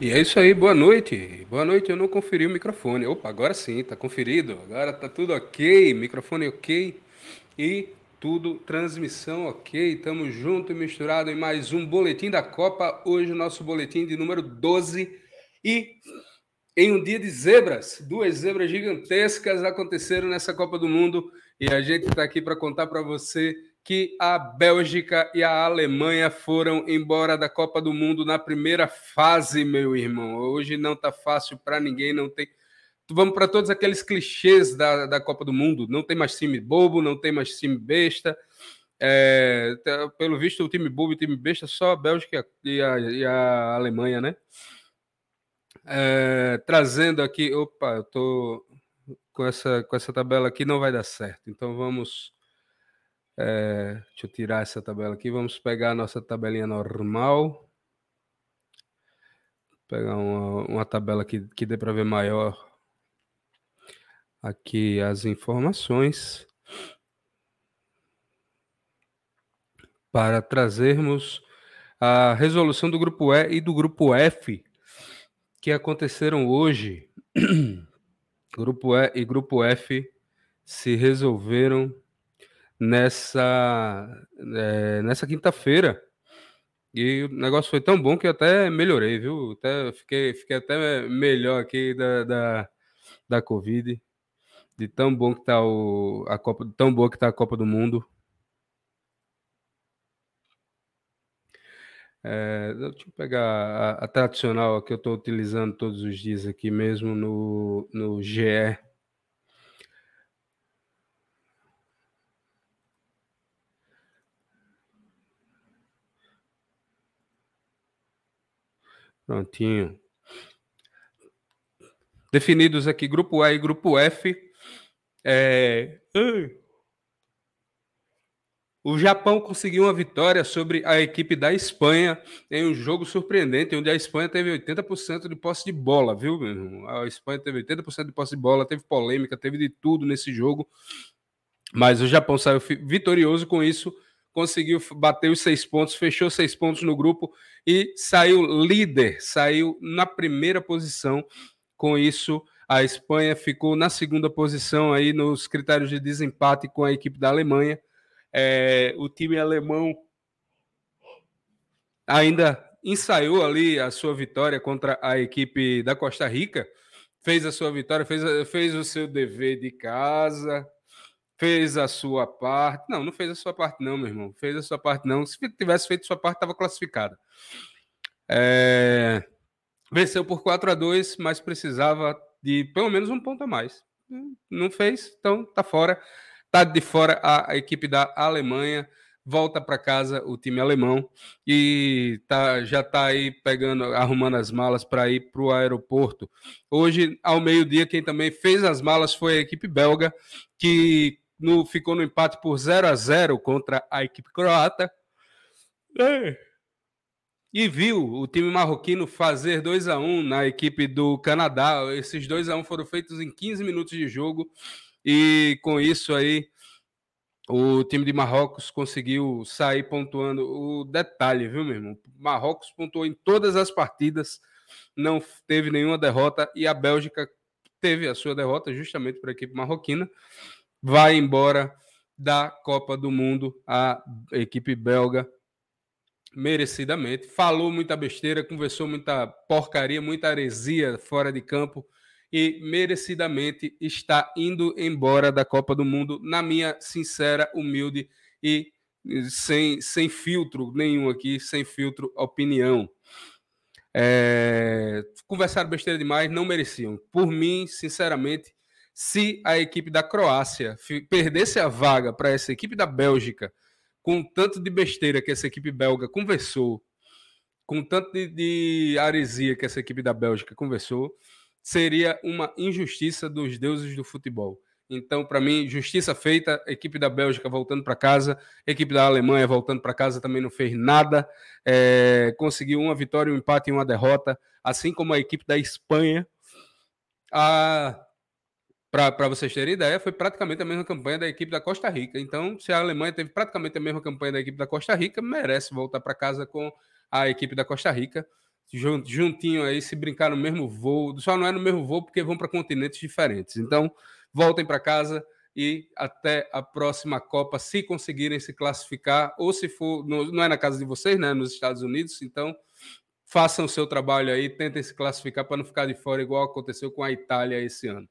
E é isso aí, boa noite. Boa noite, eu não conferi o microfone. Opa, agora sim, tá conferido. Agora tá tudo ok, microfone ok e tudo, transmissão ok. Tamo junto e misturado em mais um boletim da Copa. Hoje o nosso boletim de número 12 e em um dia de zebras, duas zebras gigantescas aconteceram nessa Copa do Mundo e a gente está aqui para contar para você que a Bélgica e a Alemanha foram embora da Copa do Mundo na primeira fase, meu irmão. Hoje não tá fácil para ninguém, não tem. Vamos para todos aqueles clichês da, da Copa do Mundo. Não tem mais time bobo, não tem mais time besta. É, tá, pelo visto, o time bobo e o time besta só a Bélgica e a, e a Alemanha, né? É, trazendo aqui, opa, eu tô com essa, com essa tabela aqui, não vai dar certo. Então vamos é, deixa eu tirar essa tabela aqui. Vamos pegar a nossa tabelinha normal. Pegar uma, uma tabela que, que dê para ver maior aqui as informações. Para trazermos a resolução do grupo E e do grupo F que aconteceram hoje. grupo E e grupo F se resolveram nessa, é, nessa quinta-feira. E o negócio foi tão bom que até melhorei, viu? Até fiquei, fiquei até melhor aqui da, da, da Covid. De tão bom que tá o, a Copa, tão boa que tá a Copa do Mundo. É, deixa eu pegar a, a tradicional que eu estou utilizando todos os dias aqui mesmo no, no GE. Prontinho. Definidos aqui grupo A e grupo F. É... O Japão conseguiu uma vitória sobre a equipe da Espanha em um jogo surpreendente, onde a Espanha teve 80% de posse de bola, viu? A Espanha teve 80% de posse de bola, teve polêmica, teve de tudo nesse jogo. Mas o Japão saiu vitorioso com isso conseguiu bater os seis pontos, fechou seis pontos no grupo e saiu líder, saiu na primeira posição. Com isso, a Espanha ficou na segunda posição aí nos critérios de desempate com a equipe da Alemanha. É, o time alemão ainda ensaiou ali a sua vitória contra a equipe da Costa Rica, fez a sua vitória, fez, fez o seu dever de casa, fez a sua parte. Não, não fez a sua parte, não, meu irmão. Fez a sua parte, não. Se tivesse feito sua parte, estava classificada. É... Venceu por 4 a 2 mas precisava de pelo menos um ponto a mais. Não fez, então tá fora. Tá de fora a, a equipe da Alemanha. Volta para casa o time alemão e tá, já está aí pegando, arrumando as malas para ir para o aeroporto. Hoje, ao meio-dia, quem também fez as malas foi a equipe belga, que no, ficou no empate por 0 a 0 contra a equipe croata. É. E viu o time marroquino fazer 2 a 1 na equipe do Canadá. Esses 2 a 1 foram feitos em 15 minutos de jogo. E com isso aí, o time de Marrocos conseguiu sair pontuando. O detalhe, viu, meu irmão? Marrocos pontuou em todas as partidas, não teve nenhuma derrota. E a Bélgica teve a sua derrota justamente para a equipe marroquina vai embora da Copa do Mundo, a equipe belga, merecidamente. Falou muita besteira, conversou muita porcaria, muita heresia fora de campo e merecidamente está indo embora da Copa do Mundo, na minha sincera, humilde e sem, sem filtro nenhum aqui, sem filtro opinião. É, conversaram besteira demais, não mereciam. Por mim, sinceramente, se a equipe da Croácia perdesse a vaga para essa equipe da Bélgica, com tanto de besteira que essa equipe belga conversou, com tanto de, de aresia que essa equipe da Bélgica conversou, seria uma injustiça dos deuses do futebol. Então, para mim, justiça feita, equipe da Bélgica voltando para casa, equipe da Alemanha voltando para casa também não fez nada, é, conseguiu uma vitória, um empate e uma derrota, assim como a equipe da Espanha. A para vocês terem ideia, foi praticamente a mesma campanha da equipe da Costa Rica. Então, se a Alemanha teve praticamente a mesma campanha da equipe da Costa Rica, merece voltar para casa com a equipe da Costa Rica. juntinho aí, se brincar no mesmo voo. Só não é no mesmo voo porque vão para continentes diferentes. Então, voltem para casa e até a próxima Copa, se conseguirem se classificar, ou se for, não é na casa de vocês, né, nos Estados Unidos, então façam o seu trabalho aí, tentem se classificar para não ficar de fora, igual aconteceu com a Itália esse ano.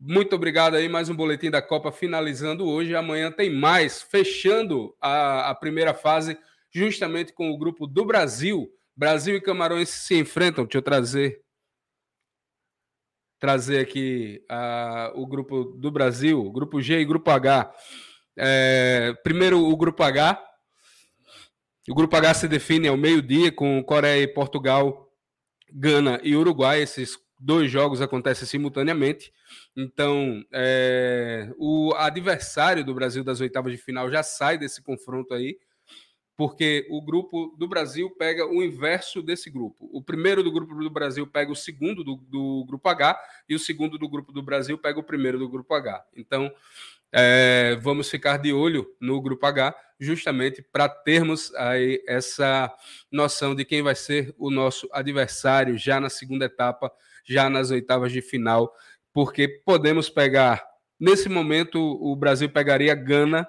Muito obrigado aí, mais um boletim da Copa finalizando hoje. Amanhã tem mais, fechando a, a primeira fase, justamente com o grupo do Brasil. Brasil e Camarões se enfrentam. Deixa eu trazer trazer aqui uh, o grupo do Brasil, grupo G e grupo H. É, primeiro, o grupo H. O grupo H se define ao meio-dia com Coreia e Portugal, Gana e Uruguai. Esses dois jogos acontecem simultaneamente. Então, é, o adversário do Brasil das oitavas de final já sai desse confronto aí porque o grupo do Brasil pega o inverso desse grupo. O primeiro do grupo do Brasil pega o segundo do, do grupo H e o segundo do grupo do Brasil pega o primeiro do grupo H. Então, é, vamos ficar de olho no grupo H, justamente para termos aí essa noção de quem vai ser o nosso adversário já na segunda etapa, já nas oitavas de final, porque podemos pegar, nesse momento, o Brasil pegaria Gana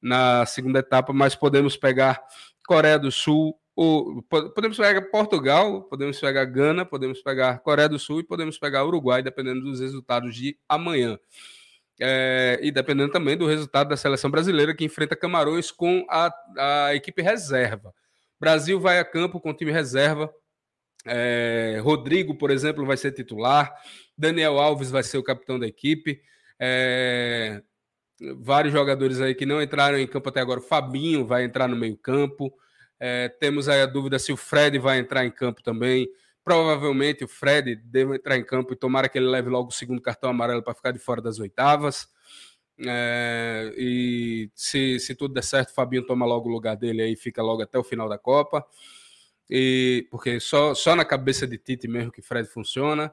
na segunda etapa, mas podemos pegar Coreia do Sul, ou, podemos pegar Portugal, podemos pegar Gana, podemos pegar Coreia do Sul e podemos pegar Uruguai, dependendo dos resultados de amanhã. É, e dependendo também do resultado da seleção brasileira que enfrenta Camarões com a, a equipe reserva. Brasil vai a campo com time reserva. É, Rodrigo, por exemplo, vai ser titular. Daniel Alves vai ser o capitão da equipe. É, vários jogadores aí que não entraram em campo até agora. Fabinho vai entrar no meio-campo. É, temos aí a dúvida se o Fred vai entrar em campo também. Provavelmente o Fred deve entrar em campo e tomara que ele leve logo o segundo cartão amarelo para ficar de fora das oitavas. É, e se, se tudo der certo, o Fabinho toma logo o lugar dele aí fica logo até o final da Copa. E porque só, só na cabeça de Tite mesmo que Fred funciona.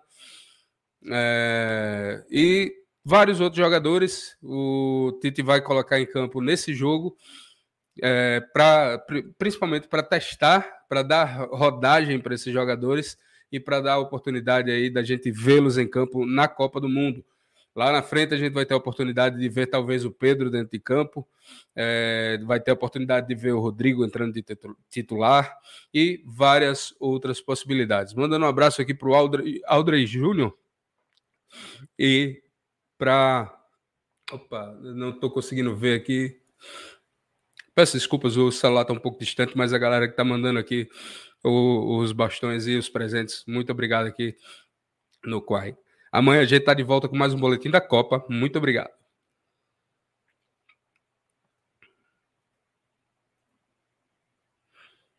É, e vários outros jogadores o Tite vai colocar em campo nesse jogo, é, pra, principalmente para testar, para dar rodagem para esses jogadores e para dar a oportunidade aí da gente vê-los em campo na Copa do Mundo. Lá na frente a gente vai ter a oportunidade de ver talvez o Pedro dentro de campo, é, vai ter a oportunidade de ver o Rodrigo entrando de titular e várias outras possibilidades. Mandando um abraço aqui para o Aldrey, Júnior e para. Opa, não estou conseguindo ver aqui. Peço desculpas, o celular está um pouco distante, mas a galera que está mandando aqui os bastões e os presentes, muito obrigado aqui no Quai. Amanhã a gente está de volta com mais um boletim da Copa. Muito obrigado.